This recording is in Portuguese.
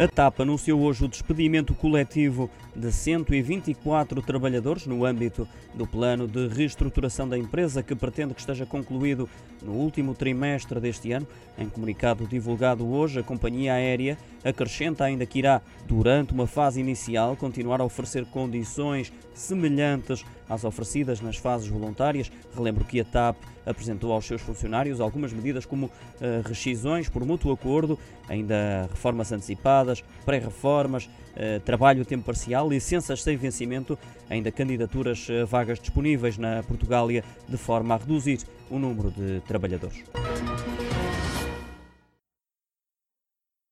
A TAP anunciou hoje o despedimento coletivo de 124 trabalhadores no âmbito do plano de reestruturação da empresa que pretende que esteja concluído no último trimestre deste ano. Em comunicado divulgado hoje, a companhia aérea acrescenta ainda que irá, durante uma fase inicial, continuar a oferecer condições semelhantes às oferecidas nas fases voluntárias. Relembro que a TAP apresentou aos seus funcionários algumas medidas como uh, rescisões por mútuo acordo, ainda reformas antecipadas, pré-reformas, uh, trabalho a tempo parcial, licenças sem vencimento, ainda candidaturas a vagas disponíveis na Portugália de forma a reduzir o número de trabalhadores.